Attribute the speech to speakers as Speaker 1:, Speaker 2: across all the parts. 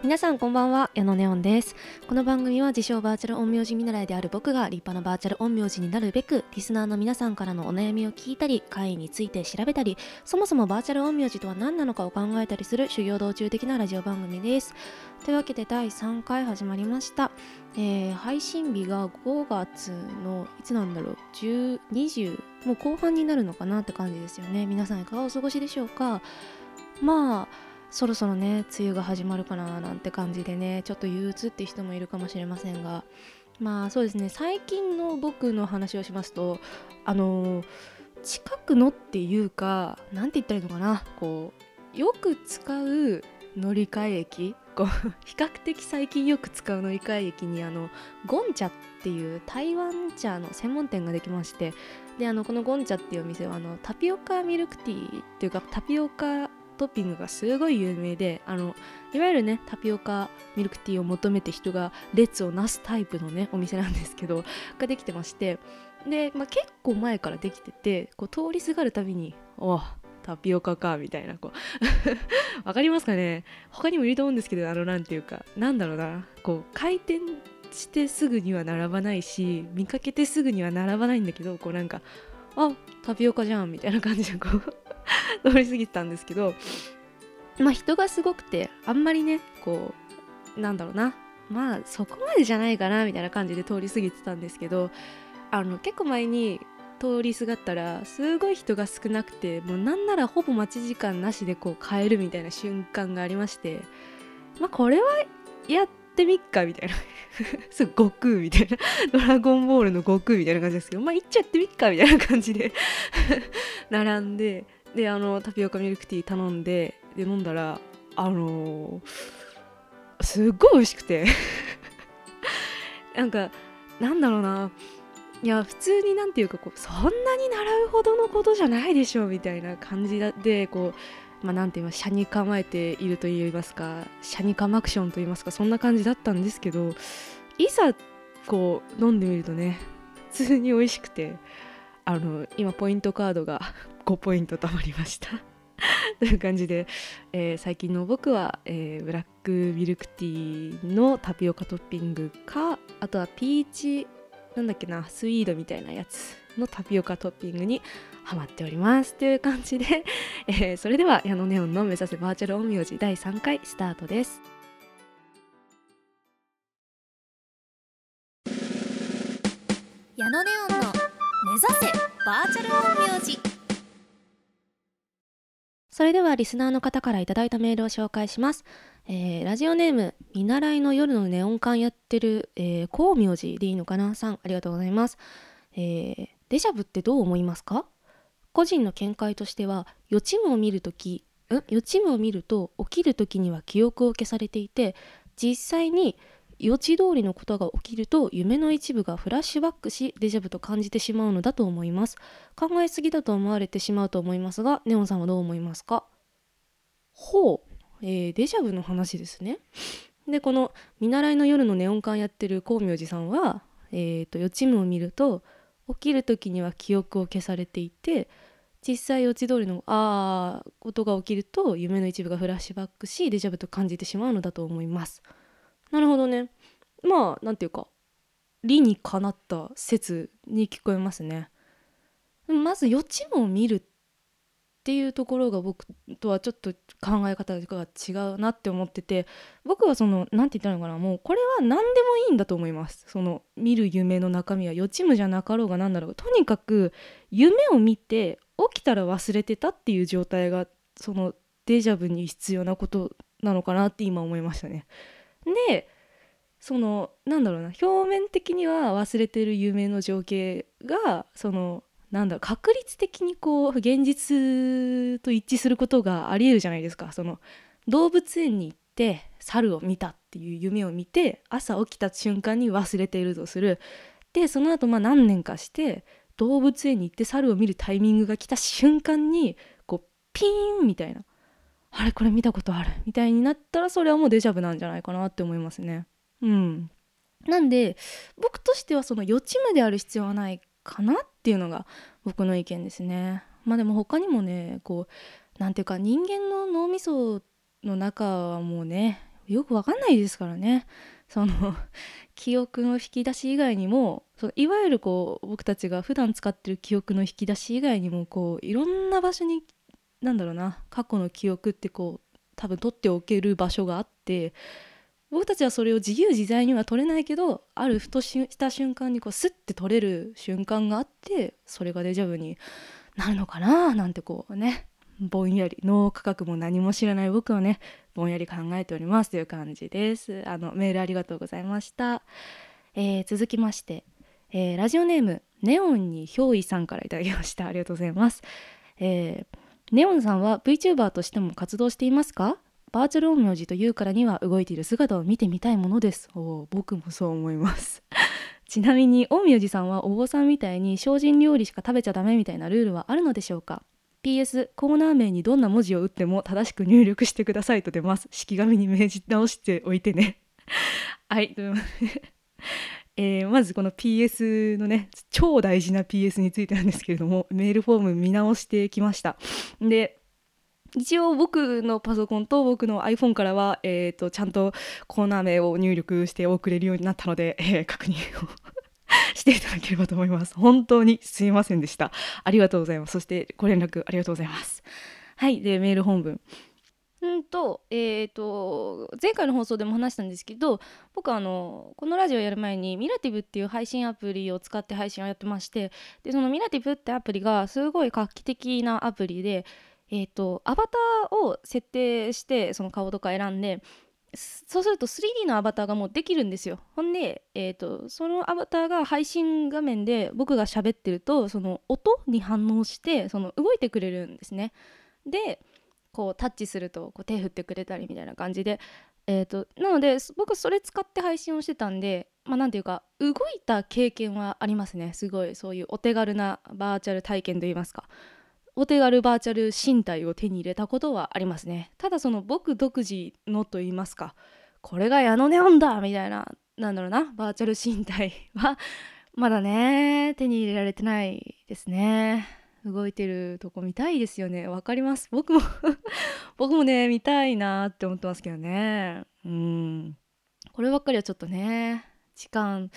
Speaker 1: 皆さんこんばんは矢野ネオンです。この番組は自称バーチャル陰陽師見習いである僕が立派なバーチャル陰陽師になるべくリスナーの皆さんからのお悩みを聞いたり会について調べたりそもそもバーチャル陰陽師とは何なのかを考えたりする修行道中的なラジオ番組です。というわけで第3回始まりました、えー配信日が5月のいつなんだろう10 20もう後半になるのかなって感じですよね。皆さんいかがお過ごしでしょうか。まあそろそろね梅雨が始まるかななんて感じでねちょっと憂鬱って人もいるかもしれませんが。まあそうですね。最近の僕の話をしますとあの近くのっていうかなんて言ったらいいのかな。こうよく使う乗り換え駅。こう 比較的最近よく使う乗り換え駅にあのゴンチャっていう台湾茶の専門店ができまして。であのこのゴンチャっていうお店はあのタピオカミルクティーっていうかタピオカトッピングがすごい有名であのいわゆるねタピオカミルクティーを求めて人が列をなすタイプのねお店なんですけどができてましてで、まあ、結構前からできててこう通りすがるたびに「おタピオカか」みたいなこう わかりますかね？他にもいると思うんですけどあのなんていうかなんだろうなこう回転してすぐには並ばないし見かけてすぐには並ばないんだけどこうなんか「あタピオカじゃん」みたいな感じでこう 通り過ぎてたんですけどまあ人がすごくてあんまりねこうなんだろうなまあそこまでじゃないかなみたいな感じで通り過ぎてたんですけどあの結構前に通りすがったらすごい人が少なくてもうなんならほぼ待ち時間なしでこう帰るみたいな瞬間がありましてまあこれはやってみっかみたいな。そう悟空みたいな。ドラゴンボールの悟空みたいな感じですけどまあ行っちゃってみっかみたいな感じで 並んでであのタピオカミルクティー頼んでで飲んだらあのーすっごい美味しくて。なんかなんだろうな。いや普通になんていうかこうそんなに習うほどのことじゃないでしょうみたいな感じでこうまあなんて言います車に構えていると言いますか車に構アクションと言いますかそんな感じだったんですけどいざこう飲んでみるとね普通に美味しくてあの今ポイントカードが5ポイント貯まりました。という感じで、えー最近の僕は、えーブラックミルクティーのタピオカトッピングかあとはピーチなんだっけなスイードみたいなやつのタピオカトッピングにハマっております。という感じで、えーそれでは矢野ネオンの目指せバーチャル陰陽師第3回スタートです。
Speaker 2: 矢野ネオンの目指せバーチャル陰陽師
Speaker 1: それではリスナーの方からいただいたメールを紹介します。えーラジオネーム、見習いの夜のネオン館やってる、えー、光明寺でいいのかな？さん、ありがとうございます。えーデジャブってどう思いますか？個人の見解としては、予知夢を見るとき、ん？予知夢を見ると起きるときには記憶を消されていて、実際に予知通りのことが起きると夢の一部がフラッシュバックしデジャブと感じてしまうのだと思います。考えすぎだと思われてしまうと思いますがネオンさんはどう思いますか？ほう、えーデジャブの話ですね。でこの見習いの夜のネオン館やってる光明寺さんは、えー、と予知夢を見ると起きる時には記憶を消されていて実際予知通りのあーことが起きると夢の一部がフラッシュバックしデジャブと感じてしまうのだと思います。なるほどね。まあなんていうか理にかなった説に聞こえますね。まず予知夢を見るっていうところが僕とはちょっと考え方が違うなって思ってて僕はその何て言ったのかなもうこれは何でもいいんだと思います。その見る夢の中身は予知夢じゃなかろうが何だろう。とにかく夢を見て起きたら忘れてたっていう状態がそのデジャブに必要なことなのかなって今思いましたね。でそのなんだろうな表面的には忘れてる夢の情景がそのなんだろう確率的にこう現実と一致することがありえるじゃないですか。その動物園に行って猿を見たっていう夢を見て朝起きた瞬間に忘れているとする。でその後まあ何年かして動物園に行って猿を見るタイミングが来た瞬間にこうピーンみたいな。あれこれ見たことあるみたいになったらそれはもうデジャブなんじゃないかなって思いますね。うん、なんで僕としてはその予知夢である必要はないかなっていうのが僕の意見ですね。まあでも他にもねこうなんていうか人間の脳みその中はもうねよくわかんないですからねその 記憶の引き出し以外にもそのいわゆるこう僕たちが普段使ってる記憶の引き出し以外にもこういろんな場所になんだろうな過去の記憶ってこう多分取っておける場所があって僕たちはそれを自由自在には取れないけどあるふとした瞬間にこうスッて取れる瞬間があってそれがデジャブになるのかななんてこうねぼんやり脳科学も何も知らない僕はねぼんやり考えておりますという感じです。あのメールありがとうございました、えー、続きまして、えー、ラジオネームネオンに憑依さんから頂きました。ありがとうございます、えー、ネオンさんは VTuber としても活動していますか？バーチャル陰陽師というからには動いている姿を見てみたいものです。お僕もそう思います。ちなみに陰陽師さんはお坊さんみたいに精進料理しか食べちゃダメみたいなルールはあるのでしょうか？PS コーナー名にどんな文字を打っても正しく入力してくださいと出ます。式紙に命じ直しておいてね。はいえー、まずこの PS のね超大事な PS についてなんですけれどもメールフォーム見直してきましたで一応僕のパソコンと僕の iPhone からは、えーと、ちゃんとコーナー名を入力して送れるようになったので、えー、確認を していただければと思います。本当にすいませんでした。ありがとうございます。そしてご連絡ありがとうございます。はい。で、メール本文。んと、え、ー、と、前回の放送でも話したんですけど、僕はあの、このラジオやる前に、ミラティブっていう配信アプリを使って配信をやってまして、で、そのミラティブってアプリがすごい画期的なアプリで、え、ー、と、アバターを設定して、その顔とか選んで、そうすると 3D のアバターがもうできるんですよ。ほんで、えーと、そのアバターが配信画面で僕が喋ってるとその音に反応してその動いてくれるんですね。でこうタッチするとこう手振ってくれたりみたいな感じで、えーと、なので僕それ使って配信をしてたんでまあ何ていうか動いた経験はありますね。すごいそういうお手軽なバーチャル体験といいますか。お手軽バーチャル身体を手に入れたことはありますね。ただその僕独自のと言いますかこれが矢野ネオンだみたいななんだろうなバーチャル身体はまだね手に入れられてないですね。動いてるとこ見たいですよね。わかります。僕も 僕もね見たいなって思ってますけどね。うん。こればっかりはちょっとね時間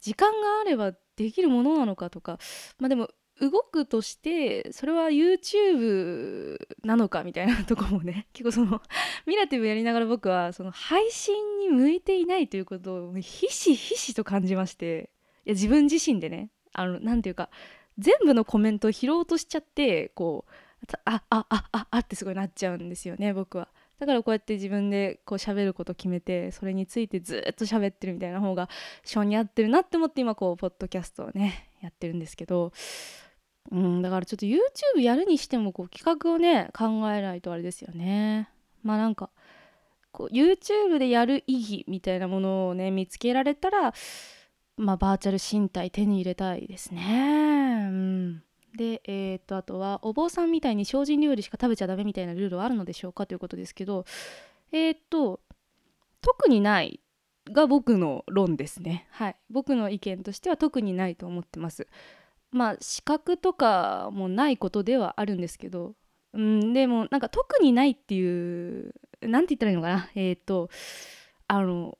Speaker 1: 時間があればできるものなのかとか。まあでも動くとしてそれは YouTube なのかみたいなとこもね 結構そのミラティブやりながら僕はその配信に向いていないということをひしひしと感じまして。いや自分自身でねあのなんていうか全部のコメントを拾おうとしちゃってこうあああああってすごいなっちゃうんですよね僕は。だからこうやって自分でこう喋ること決めてそれについてずっと喋ってるみたいな方が性に合ってるなって思って今こうポッドキャストをねやってるんですけどうん、だからちょっと YouTube やるにしてもこう企画をね考えないとあれですよね。まあなんか YouTube でやる意義みたいなものをね見つけられたらまあバーチャル身体手に入れたいですね。うん、でえー、っとあとはお坊さんみたいに精進料理しか食べちゃダメみたいなルールはあるのでしょうかということですけどえー、っと特にないが僕の論ですね。はい。僕の意見としては特にないと思ってます。まあ資格とかもないことではあるんですけど、うん、でもなんか特にないっていう何て言ったらいいのかなえっ、とあの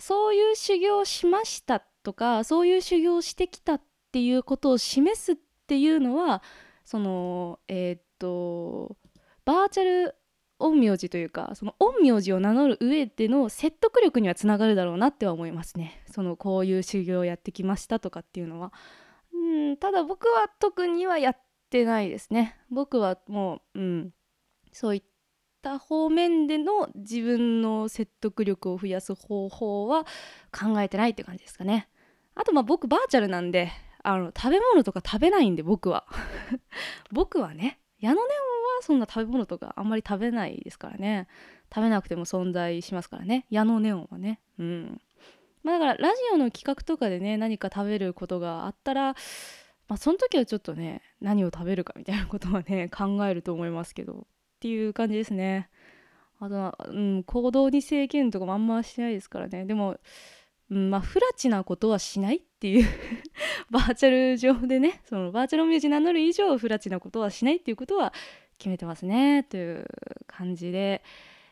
Speaker 1: そういう修行をしましたとかそういう修行をしてきたっていうことを示すっていうのはそのえっ、とバーチャル陰陽師というかその陰陽師を名乗る上での説得力にはつながるだろうなっては思いますねそのこういう修行をやってきましたとかっていうのは。うんただ僕は特にはやってないですね僕はもう、うん、そういた方面での自分の説得力を増やす方法は考えてないって感じですかね。あとまあ僕バーチャルなんであの食べ物とか食べないんで僕は。僕はね矢野ネオンはそんな食べ物とかあんまり食べないですからね。食べなくても存在しますからね。矢野ネオンはね。うん。まあ、だからラジオの企画とかでね何か食べることがあったら、まあ、その時はちょっとね何を食べるかみたいなことはね考えると思いますけど。っていう感じですね。あとは、うん、行動に制限とかもあんましてないですからね。でも、うん、まあ不ラチなことはしないっていう。バーチャル上でねそのバーチャルミュージ名乗る以上不ラチなことはしないっていうことは決めてますねという感じで。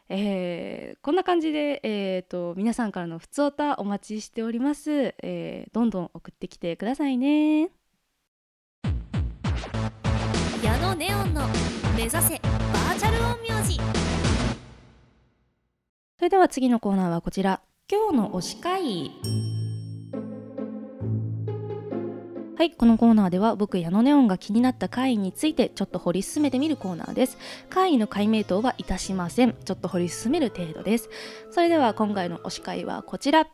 Speaker 1: えーこんな感じで、えー、と皆さんからのふつおたお待ちしております、えーどんどん送ってきてくださいね。
Speaker 2: 矢野ネオンの目指せ
Speaker 1: れでは次のコーナーはこちら。今日の推し会。はいこのコーナーでは僕矢野ネオンが気になった会についてちょっと掘り進めてみるコーナーです。会の解明答はいたしません。ちょっと掘り進める程度です。それでは今回の推し会はこちら。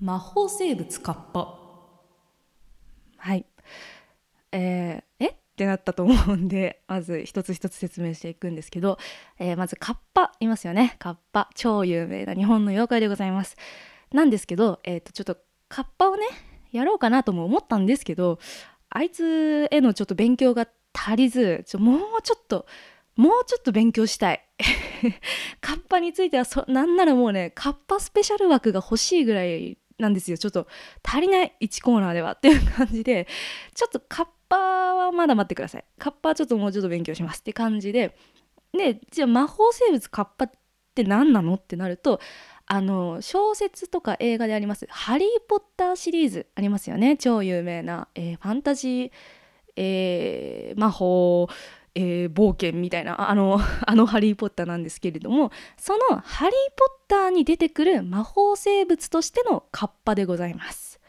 Speaker 1: 魔法生物カッパ。はい。えー、え？ってなったと思うんで まず一つ一つ説明していくんですけど、えーまずカッパいますよね。カッパ超有名な日本の妖怪でございます。なんですけど、えー、とちょっとカッパをねやろうかなとも思ったんですけどあいつへのちょっと勉強が足りずちょもうちょっともうちょっと勉強したい。カッパについてはそなんならもうねカッパスペシャル枠が欲しいぐらいなんですよ。ちょっと足りない1コーナーではっていう感じでちょっとカッパはまだ待ってください。カッパはちょっともうちょっと勉強しますって感じででじゃあ魔法生物カッパって何なのってなるとあの小説とか映画であります「ハリー・ポッター」シリーズありますよね。超有名な、えーファンタジー、えー魔法、えー冒険みたいな あのあの「ハリー・ポッター」なんですけれどもその「ハリー・ポッター」に出てくる魔法生物としてのカッパでございます。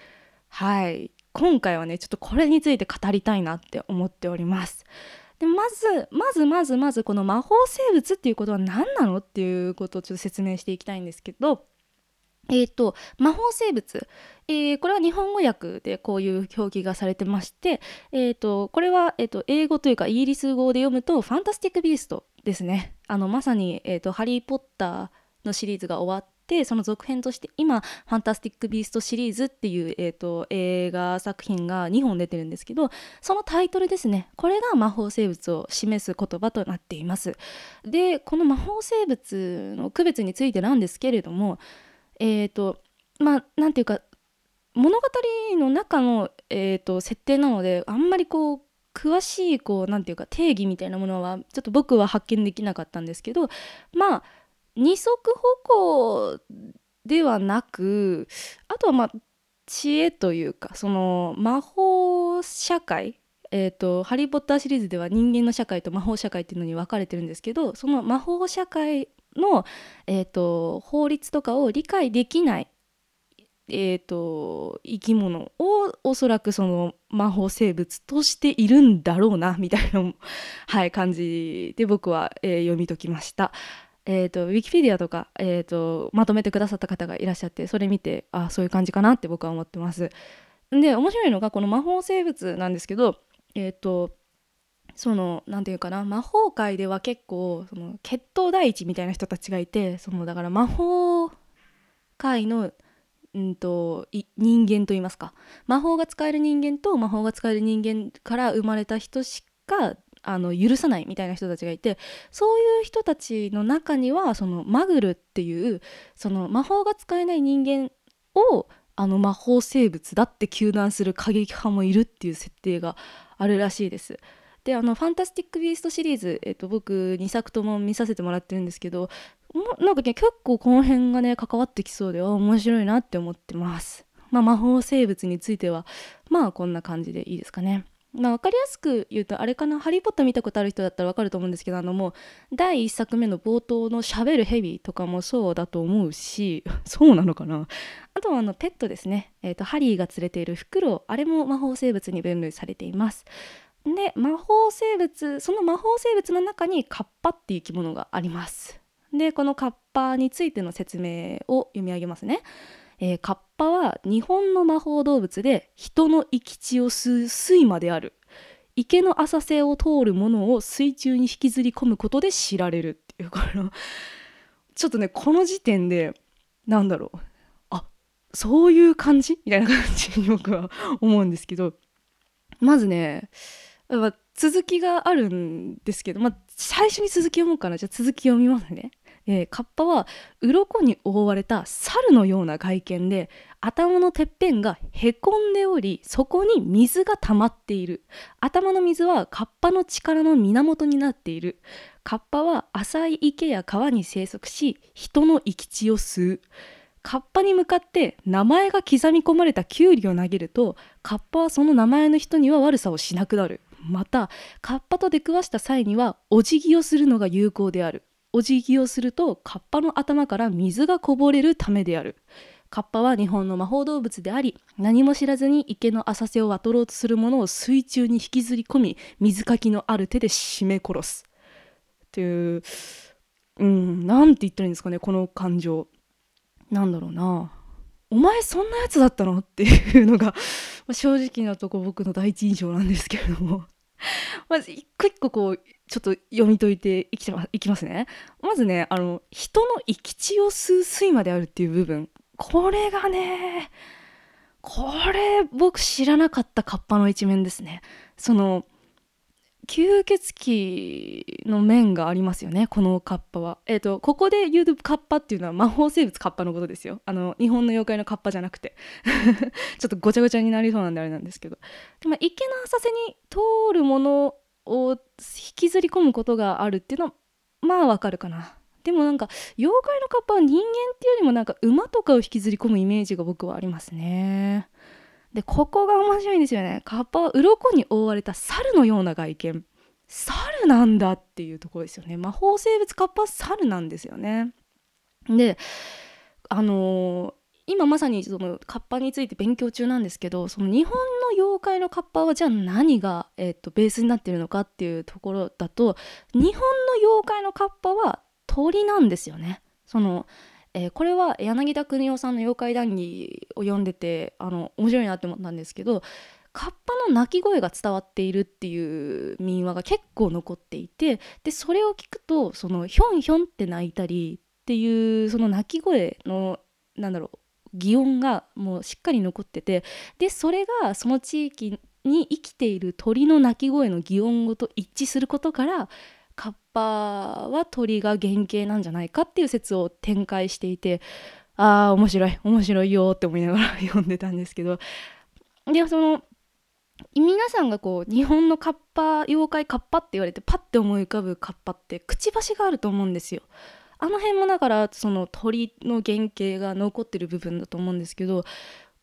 Speaker 1: はい今回はねちょっとこれについて語りたいなって思っております。でまずまずまずまずこの魔法生物っていうことは何なのっていうことをちょっと説明していきたいんですけどえー、と魔法生物、えーこれは日本語訳でこういう表記がされてまして、えー、とこれは、えー、と英語というかイギリス語で読むと「ファンタスティック・ビースト」ですね。あのまさに、えーと「ハリー・ポッター」のシリーズが終わってその続編として今「ファンタスティック・ビースト」シリーズっていう、えー、と映画作品が2本出てるんですけどそのタイトルですね。これが魔法生物を示す言葉となっています。でこの魔法生物の区別についてなんですけれどもえっ、とまあなんていうか物語の中の、えー、と設定なのであんまりこう詳しいこうなんていうか定義みたいなものはちょっと僕は発見できなかったんですけどまあ二足歩行ではなくあとはまあ知恵というかその魔法社会えーと「ハリー・ポッター」シリーズでは人間の社会と魔法社会っていうのに分かれてるんですけどその魔法社会の、えー、と法律とかを理解できない、えー、と生き物をおそらくその魔法生物としているんだろうなみたいな、はい、感じで僕は、えー読み解きました。えー、とウィキペディアとか、えー、とまとめてくださった方がいらっしゃってそれ見てあそういう感じかなって僕は思ってます。で面白いのがこの魔法生物なんですけどえっ、とそのなんていうかな魔法界では結構その血統第一みたいな人たちがいてそのだから魔法界のうんとい人間といいますか魔法が使える人間と魔法が使える人間から生まれた人しかあの許さないみたいな人たちがいてそういう人たちの中にはそのマグルっていうその魔法が使えない人間をあの魔法生物だって糾弾する過激派もいるっていう設定があるらしいです。であの「ファンタスティック・ビースト」シリーズ、えっと、僕2作とも見させてもらってるんですけどなんかね結構この辺がね関わってきそうで面白いなって思ってます。まあ魔法生物についてはまあこんな感じでいいですかね。まあ、分かりやすく言うとあれかな「ハリー・ポッター」見たことある人だったら分かると思うんですけどあのもう第1作目の冒頭の「しゃべるヘビ」とかもそうだと思うし そうなのかな？あとはあのペットですね、えー、とハリーが連れているフクロウあれも魔法生物に分類されています。で魔法生物その魔法生物の中にカッパっていう生き物があります。でこのカッパについての説明を読み上げますね。えーカッパは日本の魔法動物で人の生き血を吸う睡魔である。池の浅瀬を通るものを水中に引きずり込むことで知られるっていうこのちょっとねこの時点でなんだろう。あそういう感じ？みたいな感じに僕は思うんですけど。まずね、続きがあるんですけど、まあ、最初に続き読もうかな。じゃあ続き読みますね。えー、カッパは鱗に覆われた猿のような外見で頭のてっぺんがへこんでおりそこに水が溜まっている。頭の水はカッパの力の源になっている。カッパは浅い池や川に生息し人の生き血を吸う。カッパに向かって名前が刻み込まれたキュウリを投げるとカッパはその名前の人には悪さをしなくなる。またカッパと出くわした際にはお辞儀をするのが有効である。お辞儀をするとカッパの頭から水がこぼれるためである。カッパは日本の魔法動物であり何も知らずに池の浅瀬を渡ろうとする者を水中に引きずり込み水かきのある手で絞め殺す。っていううんなんて言ったらいいんですかねこの感情。なんだろうな。お前そんなやつだったの？っていうのが正直なとこ僕の第一印象なんですけれども。まず一個一個こうちょっと読み解いていきいきますね。まずねあの人の生き血を吸う水まであるっていう部分。これがねこれ僕知らなかったカッパの一面ですね。その吸血鬼の面がありますよねこのカッパは。えっ、ー、とここで言うカッパっていうのは魔法生物カッパのことですよ。あの日本の妖怪のカッパじゃなくて ちょっとごちゃごちゃになりそうなんであれなんですけど。でも池の浅瀬に通るものを引きずり込むことがあるっていうのはまあわかるかな。でもなんか妖怪のカッパは人間っていうよりもなんか馬とかを引きずり込むイメージが僕はありますね。でここが面白いんですよね。カッパは鱗に覆われた猿のような外見。猿なんだっていうところですよね。魔法生物カッパは猿なんですよね。であのー、今まさにそのカッパについて勉強中なんですけどその日本の妖怪のカッパはじゃあ何が、えーと、ベースになってるのかっていうところだと日本の妖怪のカッパは鳥なんですよね。そのえー、これは柳田邦夫さんの妖怪談義を読んでてあの面白いなって思ったんですけどカッパの鳴き声が伝わっているっていう民話が結構残っていてでそれを聞くとそのヒョンヒョンって鳴いたりっていうその鳴き声のなんだろう擬音がもうしっかり残っててでそれがその地域に生きている鳥の鳴き声の擬音語と一致することからカッパは鳥が原型なんじゃないかっていう説を展開していてああ面白い面白いよって思いながら 読んでたんですけどでその皆さんがこう日本のカッパ妖怪カッパって言われてパッて思い浮かぶカッパってくちばしがあると思うんですよ。あの辺もだからその鳥の原型が残ってる部分だと思うんですけど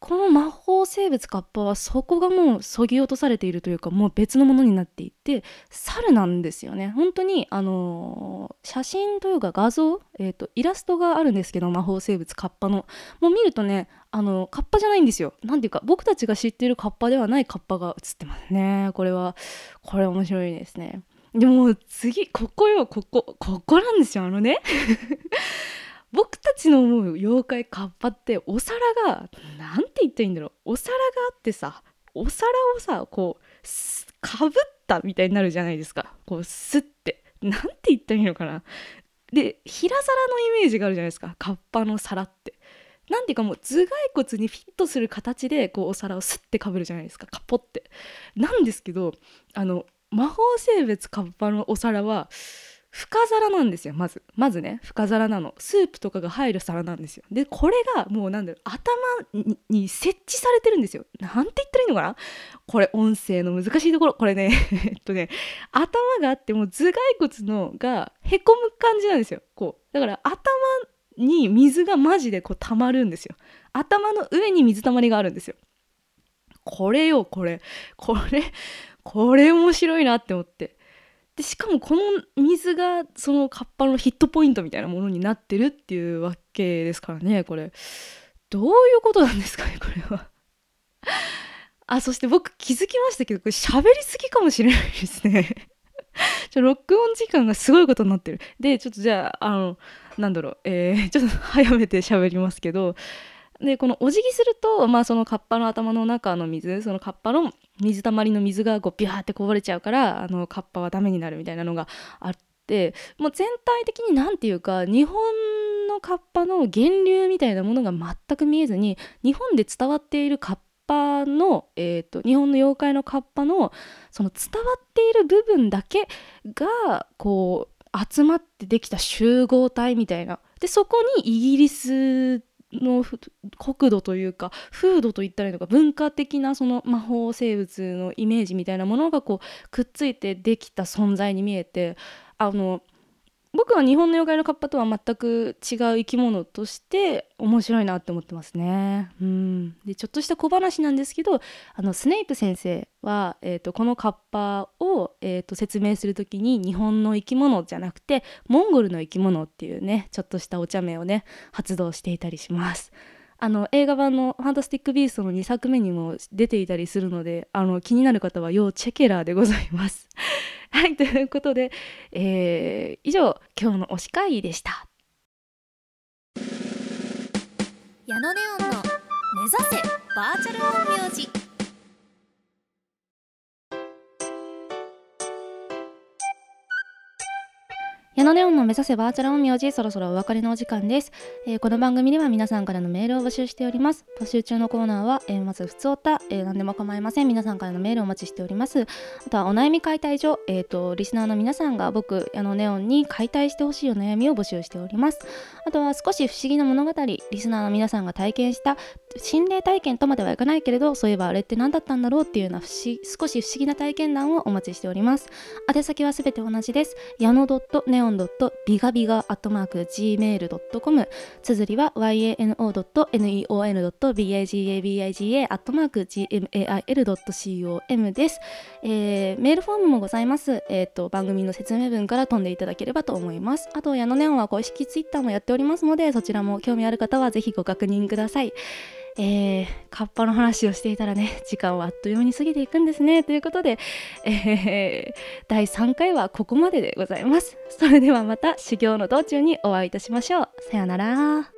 Speaker 1: この魔法生物カッパはそこがもうそぎ落とされているというかもう別のものになっていて猿なんですよね。本当にあのー、写真というか画像、えーと、イラストがあるんですけど魔法生物カッパの。もう見るとねあのカッパじゃないんですよ。なんていうか僕たちが知っているカッパではないカッパが写ってますね。これは。これ面白いですね。でも次ここよここここなんですよあのね。僕たちの思う妖怪カッパってお皿が何て言ったらいいんだろう。お皿があってさお皿をさこうかぶったみたいになるじゃないですか。こうスッて。何て言ったらいいのかな。で平皿のイメージがあるじゃないですか。カッパの皿って。なんていうかもう頭蓋骨にフィットする形でこうお皿をスッてかぶるじゃないですか。カポって。なんですけどあの魔法生物カッパのお皿は深皿なんですよまず。まずね深皿なの。スープとかが入る皿なんですよ。でこれがもうなんだろう頭に設置されてるんですよ。なんて言ったらいいのかな？これ音声の難しいところ。これね えっとね頭があっても頭蓋骨のがへこむ感じなんですよ。こう。だから頭に水がマジでこう溜まるんですよ。頭の上に水たまりがあるんですよ。これよこれ。これこれ面白いなって思って。でしかもこの水がそのカッパのヒットポイントみたいなものになってるっていうわけですからねこれ。どういうことなんですかねこれは。あそして僕気づきましたけどこれ喋りすぎかもしれないですね。ちょ録音時間がすごいことになってる。でちょっとじゃああのなんだろう。えー、ちょっと早めて喋りますけど。でこのお辞儀すると、まあ、そのカッパの頭の中の水そのカッパの水たまりの水がこうビャーってこぼれちゃうからあのカッパはダメになるみたいなのがあってもう全体的に何て言うか日本のカッパの源流みたいなものが全く見えずに日本で伝わっているカッパの、えーと、日本の妖怪のカッパのその伝わっている部分だけがこう集まってできた集合体みたいな。でそこにイギリスの国土というか風土といったらいいのか文化的なその魔法生物のイメージみたいなものがこうくっついてできた存在に見えてあの僕は日本の妖怪のカッパとは全く違う生き物として面白いなって思ってますね。うん、でちょっとした小話なんですけどあのスネイプ先生は、えーと、このカッパを、えーと、説明する時に日本の生き物じゃなくてモンゴルの生き物っていうねちょっとしたお茶目をね発動していたりします。あの映画版の「ファンタスティック・ビースト」の2作目にも出ていたりするのであの気になる方は要チェケラーでございます。はいということで、えー、以上今日の推し会でした。
Speaker 2: 矢野ネオンの目指せバーチャル音苗字
Speaker 1: 矢野ネオンの目指せバーチャル陰陽師そろそろお別れのお時間です、えー、この番組では皆さんからのメールを募集しております。募集中のコーナーは、えー、まず普通おた、えー、何でも構いません。皆さんからのメールをお待ちしております。あとはお悩み解体所え、ー、とリスナーの皆さんが僕矢野ネオンに解体してほしいお悩みを募集しております。あとは少し不思議な物語リスナーの皆さんが体験した心霊体験とまではいかないけれどそういえばあれって何だったんだろうっていうような不思少し不思議な体験談をお待ちしております。宛先はすべて同じです。矢野ネオンンビガビガアットマーク gmail.com 綴りは yano.neon.bagabiga アットマーク gmail.com です、えー、メールフォームもございます、えーと、番組の説明文から飛んでいただければと思います。あと矢野ネオンは公式ツイッターもやっておりますのでそちらも興味ある方はぜひご確認ください。えー、カッパの話をしていたらね 時間はあっという間に過ぎていくんですね。ということで、えー、第3回はここまででございます。それではまた修行の道中にお会いいたしましょう。さよなら。